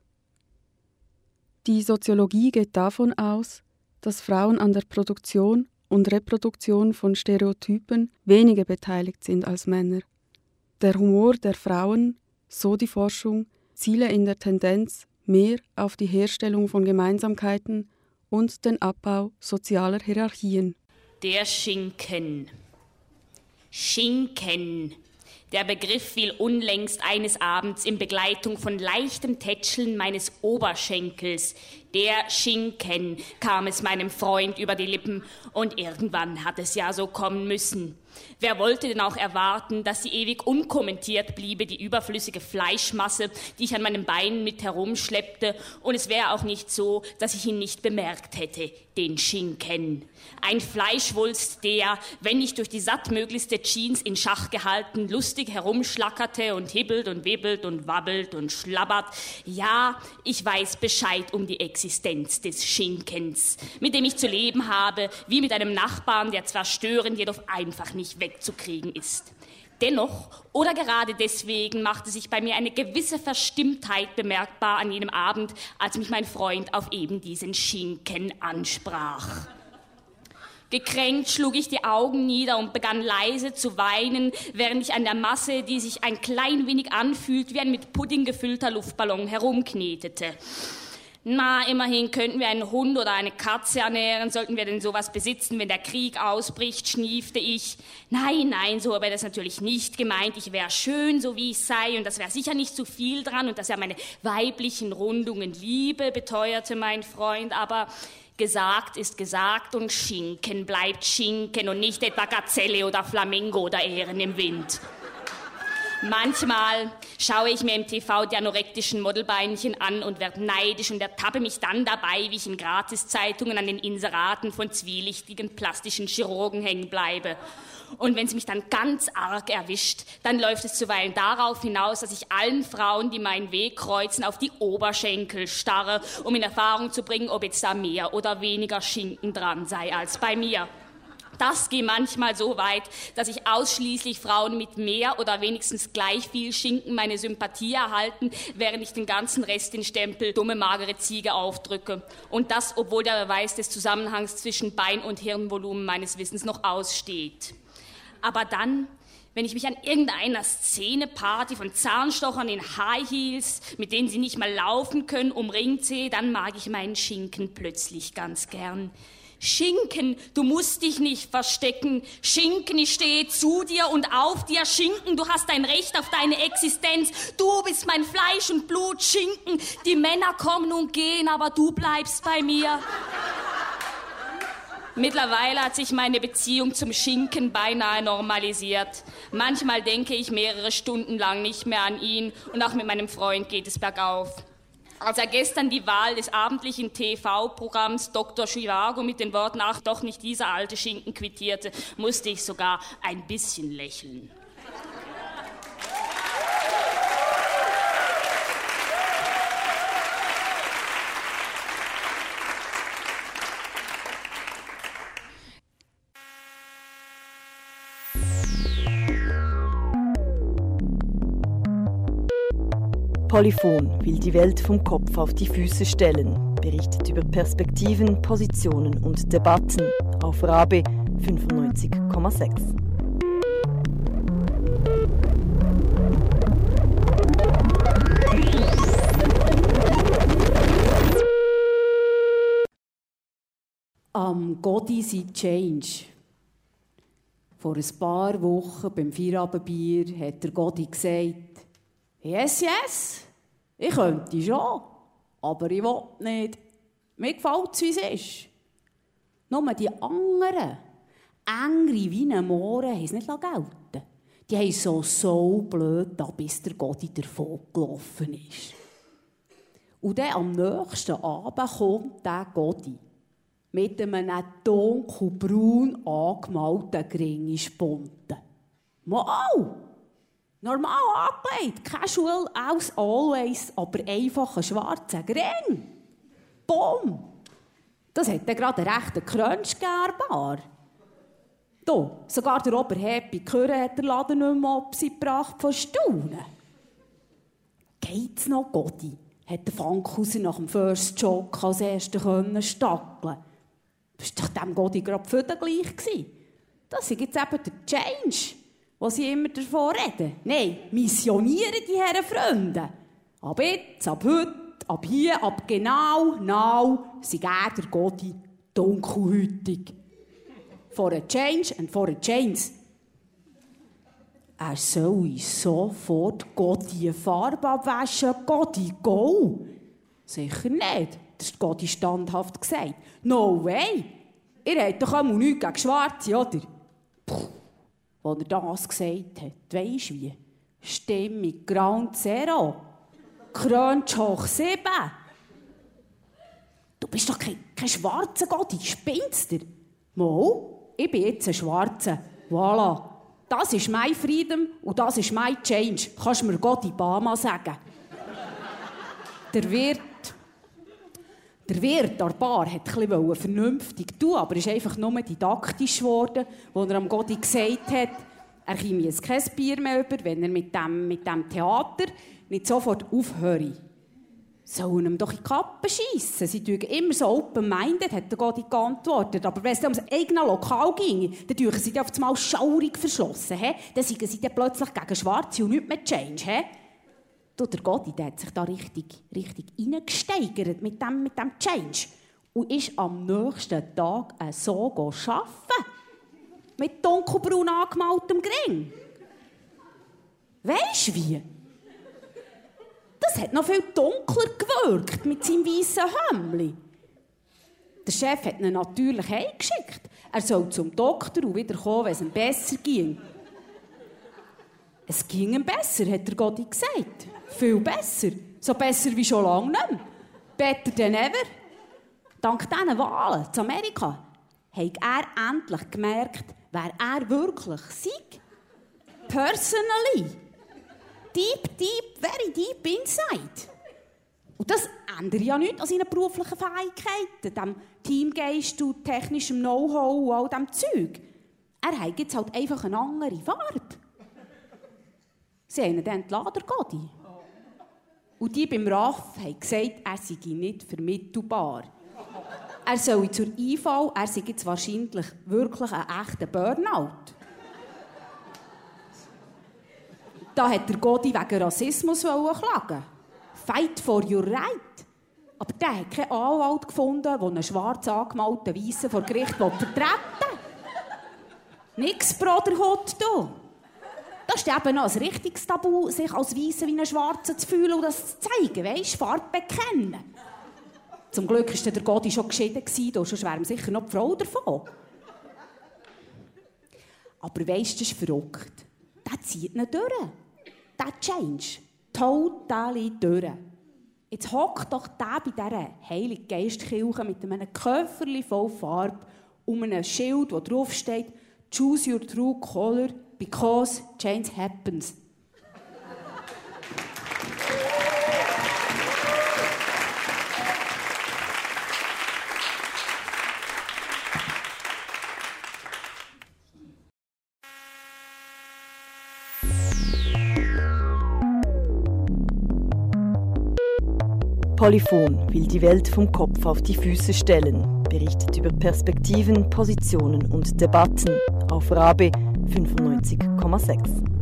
Speaker 13: Die Soziologie geht davon aus, dass Frauen an der Produktion und Reproduktion von Stereotypen weniger beteiligt sind als Männer. Der Humor der Frauen, so die Forschung, ziele in der Tendenz mehr auf die Herstellung von Gemeinsamkeiten und den Abbau sozialer Hierarchien.
Speaker 14: Der Schinken. Schinken. Der Begriff fiel unlängst eines Abends in Begleitung von leichtem Tätscheln meines Oberschenkels der Schinken kam es meinem Freund über die Lippen und irgendwann hat es ja so kommen müssen. Wer wollte denn auch erwarten, dass sie ewig unkommentiert bliebe, die überflüssige Fleischmasse, die ich an meinen Beinen mit herumschleppte, und es wäre auch nicht so, dass ich ihn nicht bemerkt hätte, den Schinken. Ein Fleischwulst, der, wenn nicht durch die sattmöglichste Jeans in Schach gehalten, lustig herumschlackerte und hibbelt und wibbelt und wabbelt und schlabbert. Ja, ich weiß Bescheid um die Existenz des Schinkens, mit dem ich zu leben habe, wie mit einem Nachbarn, der zwar störend, jedoch einfach nicht nicht wegzukriegen ist. Dennoch oder gerade deswegen machte sich bei mir eine gewisse Verstimmtheit bemerkbar an jenem Abend, als mich mein Freund auf eben diesen Schinken ansprach. Gekränkt schlug ich die Augen nieder und begann leise zu weinen, während ich an der Masse, die sich ein klein wenig anfühlt, wie ein mit Pudding gefüllter Luftballon herumknetete. Na, immerhin könnten wir einen Hund oder eine Katze ernähren, sollten wir denn sowas besitzen, wenn der Krieg ausbricht, schniefte ich. Nein, nein, so habe er das natürlich nicht gemeint. Ich wäre schön, so wie ich sei, und das wäre sicher nicht zu viel dran, und dass er meine weiblichen Rundungen liebe, beteuerte mein Freund, aber Gesagt ist gesagt und Schinken bleibt Schinken und nicht etwa Gazelle oder Flamingo oder Ehren im Wind. Manchmal schaue ich mir im TV die anorektischen Modelbeinchen an und werde neidisch und ertappe mich dann dabei, wie ich in Gratiszeitungen an den Inseraten von zwielichtigen plastischen Chirurgen hängen bleibe. Und wenn es mich dann ganz arg erwischt, dann läuft es zuweilen darauf hinaus, dass ich allen Frauen, die meinen Weg kreuzen, auf die Oberschenkel starre, um in Erfahrung zu bringen, ob jetzt da mehr oder weniger Schinken dran sei als bei mir. Das geht manchmal so weit, dass ich ausschließlich Frauen mit mehr oder wenigstens gleich viel Schinken meine Sympathie erhalten, während ich den ganzen Rest den Stempel dumme magere Ziege aufdrücke. Und das, obwohl der Beweis des Zusammenhangs zwischen Bein- und Hirnvolumen meines Wissens noch aussteht. Aber dann wenn ich mich an irgendeiner Szeneparty von Zahnstochern in High Heels, mit denen sie nicht mal laufen können, umringt sehe, dann mag ich meinen Schinken plötzlich ganz gern. Schinken, du musst dich nicht verstecken. Schinken, ich stehe zu dir und auf dir. Schinken, du hast ein Recht auf deine Existenz. Du bist mein Fleisch und Blut. Schinken, die Männer kommen und gehen, aber du bleibst bei mir. Mittlerweile hat sich meine Beziehung zum Schinken beinahe normalisiert. Manchmal denke ich mehrere Stunden lang nicht mehr an ihn und auch mit meinem Freund geht es bergauf. Als er gestern die Wahl des abendlichen TV-Programms Dr. Chivago mit den Worten Ach, doch nicht dieser alte Schinken quittierte, musste ich sogar ein bisschen lächeln.
Speaker 1: Polyphon will die Welt vom Kopf auf die Füße stellen, berichtet über Perspektiven, Positionen und Debatten auf Rabe 95,6.
Speaker 15: Am Godi sei Change. Vor ein paar Wochen beim Feierabendbier hat der Godi gesagt, Yes, yes, ich könnte schon, aber ich will nicht. Mir gefällt es, wie es ist. Nur die anderen, engere wie ein Mohren, haben es nicht gelten Die haben so, so blöd da, bis der Godi davon gelaufen ist. Und dann am nächsten Abend kommt der Godi mit einem dunkelbraun angemalten Gringispunten. Mal! Normal angelegt, casual as always, aber einfach ein schwarzer Gring. Bumm! Das hat dann gerade einen rechten Crunch gegeben. Du, sogar der Oberhappy Curry hat der Laden nicht mehr ab sie gebracht von Staunen. Geht's noch, Gotti? Hat der Fankhauser nach dem First Joke als Erster können stackeln Das war doch dem Gotti gerade für gleich. Das ist jetzt eben der Change wo sie immer davon reden. Nein, missionieren die Herren Freunde. Ab jetzt, ab heute, ab hier, ab genau, now, sind der Godi dunkelhütig. For a change and for a change. Er soll sofort Godi Farbe abwaschen, Godi go. Sicher nicht, das ist Godi standhaft gesagt. No way. Ihr habt doch auch nichts gegen Schwarze, oder? Puh als er das gesagt hat. Weisst du wie? Stimmung Ground Zero. Crunch hoch sieben. Du bist doch kein, kein schwarzer Gott, ich spinnst dir. Mo, ich bin jetzt ein Schwarzer. Voilà. Das ist mein Freedom und das ist mein Change. Kannst du mir Gott Obama sagen? Der Wirt der Wirt der Bar hat etwas vernünftig tun, aber ist einfach nur didaktisch geworden, wo er am Godi gesagt hat, er komme jetzt kein Bier mehr über, wenn er mit dem, mit dem Theater nicht sofort aufhöre. Sollen ihm doch in die Kappe schiessen. Sie tun immer so open-minded, hat der Godi geantwortet. Aber wenn es ums eigene Lokal ging, dann tun sie auf einmal schaurig verschlossen. He? Dann sind sie dann plötzlich gegen Schwarze und nicht mehr Change. He? Du, der Gotti, der hat sich da richtig, richtig reingesteigert mit dem, mit dem Change. Und ist am nächsten Tag so arbeiten. Mit dunkelbraun angemaltem Gring. Weisst du wie? Das hat noch viel dunkler gewirkt mit seinem weißen Hemli. Der Chef hat ihn natürlich heimgeschickt. Er soll zum Doktor und wieder kommen, wenn es ihm besser ging. Es ging ihm besser, hat der Gotti gesagt. Viel besser. So besser wie schon lange nicht mehr. Better than ever. Dank diesen Wahlen zu Amerika hat er endlich gemerkt, wer er wirklich sei. Personally. Deep, deep, very deep inside. Und das ändert ja nichts an seinen beruflichen Fähigkeiten, dem Teamgeist und technischem Know-how und all dem Zeug. Er hat jetzt halt einfach eine andere Farbe. Sie haben ihn dann entlassen, der Godi. Und die beim RAF haben gesagt, er sei nicht vermittelbar. Er soll zur IV, er sei jetzt wahrscheinlich wirklich ein echter Burnout. Da hat der Godi wegen Rassismus klagen. Fight for your right. Aber der hat keinen Anwalt gefunden, der einen schwarz angemalten Weissen vor Gericht vertreten. Nix Brotherhood, du. Das ist eben noch ein richtiges Tabu, sich als Weisse wie einen Schwarzen zu fühlen und das zu zeigen, weisst, Farbe bekennen. Zum Glück war der Godi schon geschieden, sonst wäre ihm sicher noch die Frau davon. Aber weisst, das ist verrückt. Der zieht ihn durch. Der Change. Total durch. Jetzt hockt doch der bei dieser Heilige Geistkirche mit einem Köfferli voll Farbe um einem Schild, wo drauf steht Choose your true color because change happens.
Speaker 1: Polyphon will die Welt vom Kopf auf die Füße stellen, berichtet über Perspektiven, Positionen und Debatten auf Rabe 95,6.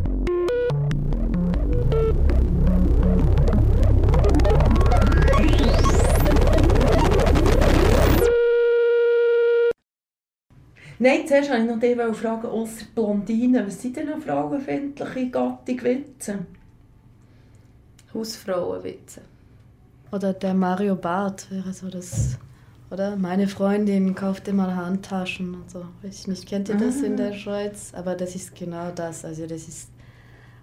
Speaker 3: Nein, zuerst wollte ich noch dich fragen, außer Blondinen, was sind denn noch frauenfindliche Gattung Witze?
Speaker 12: Hausfrauenwitze.
Speaker 5: Oder der Mario Barth wäre so das. Oder meine Freundin kauft immer Handtaschen und so. Weiß ich nicht, kennt ihr das in der Schweiz? Aber das ist genau das. Also das ist,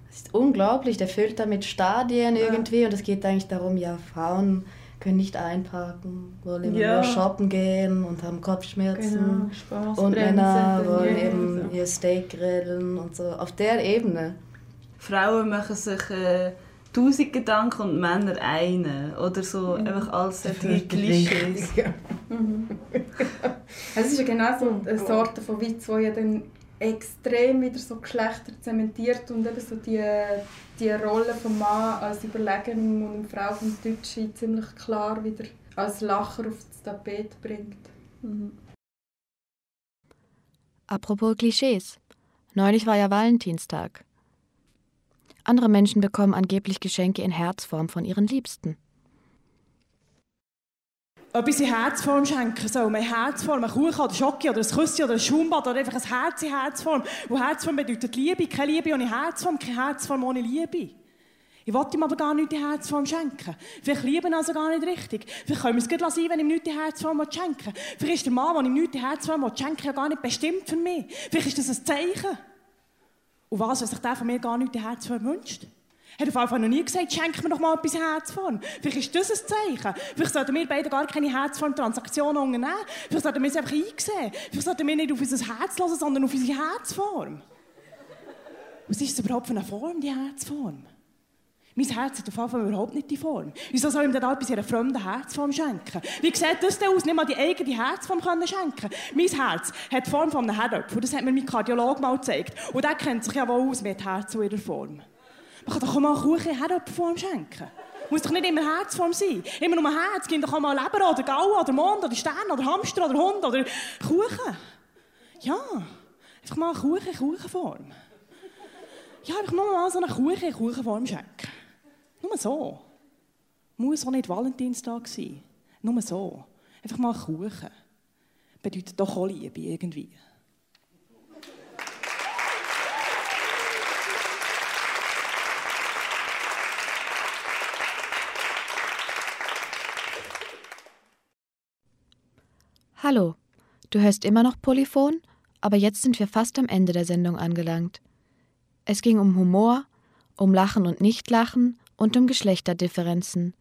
Speaker 5: das ist unglaublich. Der füllt da mit Stadien irgendwie und es geht eigentlich darum, ja, Frauen können nicht einparken, wollen immer
Speaker 3: Ja.
Speaker 5: nur shoppen gehen und haben Kopfschmerzen.
Speaker 3: Genau,
Speaker 5: und Männer wollen
Speaker 3: ja,
Speaker 5: eben
Speaker 3: so.
Speaker 5: ihr Steak grillen und so. Auf der Ebene.
Speaker 11: Frauen machen sich äh, tausend Gedanken und Männer einen. Oder so einfach alles solche Klischees.
Speaker 4: Es ist ja genau so eine Sorte von Witz, wo ja dann extrem wieder so Geschlechter zementiert und eben so die, die Rolle vom Mann als Überlegen und Frau vom Deutschen ziemlich klar wieder als Lacher aufs Tapet bringt.
Speaker 5: Apropos Klischees. Neulich war ja Valentinstag. Andere Menschen bekommen angeblich Geschenke in Herzform von ihren Liebsten.
Speaker 16: Etwas in Herzform schenken soll. Eine Herzform, ein Kuchen oder Schoki oder ein Küsschen oder ein Schaumbad oder einfach ein Herz in Herzform. Und Herzform bedeutet Liebe. Keine Liebe ohne Herzform, keine Herzform ohne Liebe. Ich wollte ihm aber gar nicht die Herzform schenken. Vielleicht lieben also gar nicht richtig. Vielleicht können wir es gut lassen, wenn ich ihm nicht die Herzform schenken. Vielleicht ist der Mann, der ihm nicht die Herzform schenken ja gar nicht bestimmt für mich. Vielleicht ist das ein Zeichen. Und was, wenn sich der von mir gar nicht die Herzform wünscht? Hat auf Fall noch nie gesagt, schenk mir doch mal etwas Herzform. Vielleicht ist das ein Zeichen. Vielleicht sollten wir beide gar keine Herzform-Transaktionen unternehmen. Vielleicht sollten wir es einfach einsehen. Vielleicht sollten wir nicht auf unser Herz hören, sondern auf unsere Herzform. Was ist das überhaupt für eine Form, die Herzform? Mein Herz hat auf Fall überhaupt nicht die Form. Wieso soll ich ihm dann etwas in einer fremden Herzform schenken? Wie sieht das denn aus? Nicht mal die eigene Herzform können schenken. Mein Herz hat die Form von einem Herdöpfel. Das hat mir mein Kardiologe mal gezeigt. Und der kennt sich ja wohl aus mit Herz in ihrer Form. Man kann doch auch mal einen Kuchen in Herdöpfelform schenken. Muss doch nicht immer Herzform sein. Immer nur Herz. Gibt doch auch mal Leber oder Gaul oder Mond oder Stern oder Hamster oder Hund oder Kuchen. Ja, einfach mal einen Kuchen in Kuchenform. Ja, einfach nur mal so einen Kuchen in Kuchenform schenken. Nur so. Muss auch nicht Valentinstag sein. Nur so. Einfach mal einen Kuchen. Bedeutet doch auch Liebe irgendwie.
Speaker 5: Hallo, du hörst immer noch Polyphon, aber jetzt sind wir fast am Ende der Sendung angelangt. Es ging um Humor, um Lachen und Nichtlachen und um Geschlechterdifferenzen.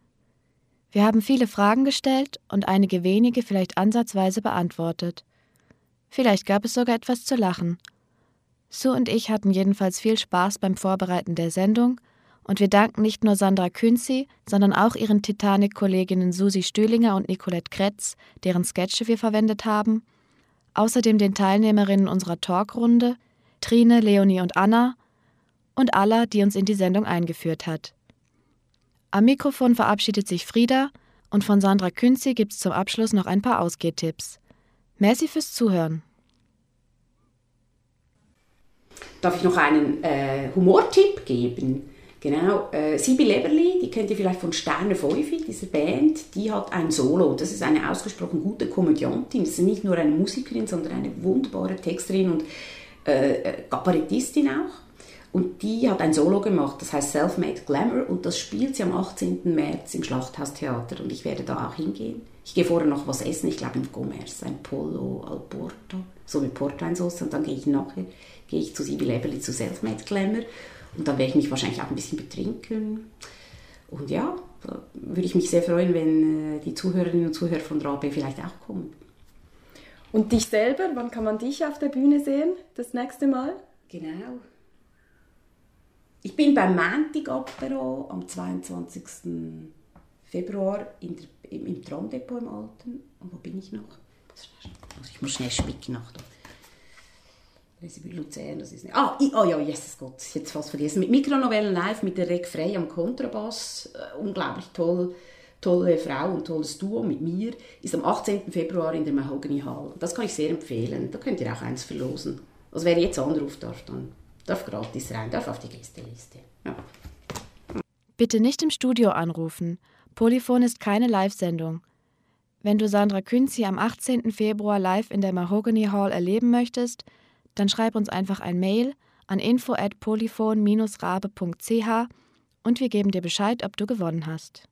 Speaker 5: Wir haben viele Fragen gestellt und einige wenige vielleicht ansatzweise beantwortet. Vielleicht gab es sogar etwas zu lachen. Sue und ich hatten jedenfalls viel Spaß beim Vorbereiten der Sendung Und wir danken nicht nur Sandra Künzi, sondern auch ihren Titanic-Kolleginnen Susi Stühlinger und Nicolette Kretz, deren Sketche wir verwendet haben. Außerdem den Teilnehmerinnen unserer Talkrunde, Trine, Leonie und Anna und Alla, die uns in die Sendung eingeführt hat. Am Mikrofon verabschiedet sich Frieda und von Sandra Künzi gibt es zum Abschluss noch ein paar Ausgehtipps. Merci fürs Zuhören.
Speaker 7: Darf ich noch einen äh, Humortipp geben? Genau, äh, Sibi Leberli, die kennt ihr vielleicht von Sterne Feufi, diese Band, die hat ein Solo. Das ist eine ausgesprochen gute Komödiantin. Das ist nicht nur eine Musikerin, sondern eine wunderbare Texterin und äh, äh Kabarettistin auch. Und die hat ein Solo gemacht, das heißt Self-Made Glamour und das spielt sie am 18. März im Schlachthaustheater und ich werde da auch hingehen. Ich gehe vorher noch was essen, ich glaube im Commerce, ein Polo al Porto, so mit Portweinsauce und dann gehe ich nachher gehe ich zu Sibyl Leberli zu Self-Made Glamour und dann werde ich mich wahrscheinlich auch ein bisschen betrinken. Und ja, da würde ich mich sehr freuen, wenn äh, die Zuhörerinnen und Zuhörer von Rabe vielleicht auch kommen.
Speaker 4: Und dich selber, wann kann man dich auf der Bühne sehen, das nächste Mal?
Speaker 7: Genau. Ich bin beim Mantic Apero am 22. Februar in der, im, im Tramdepot im Alten. Und wo bin ich noch? Ich muss schnell spicken nach dort. Resibü Luzern, das ist nicht. Ah, oh ja, Jesus Gott, jetzt fast vergessen. Mit Mikronovellen live mit der Reg Frey am Kontrabass, äh, unglaublich toll, tolle Frau und tolles Duo mit mir, ist am 18. Februar in der Mahogany Hall. Das kann ich sehr empfehlen. Da könnt ihr auch eins verlosen. Also wer jetzt anruft darf, dann darf gratis rein, darf auf die Gästeliste. Ja.
Speaker 5: Bitte nicht im Studio anrufen. Polyphon ist keine Live-Sendung. Wenn du Sandra Künzi am 18. Februar live in der Mahogany Hall erleben möchtest, dann schreib uns einfach ein Mail an info at polyphon-rabe.ch und wir geben dir Bescheid, ob du gewonnen hast.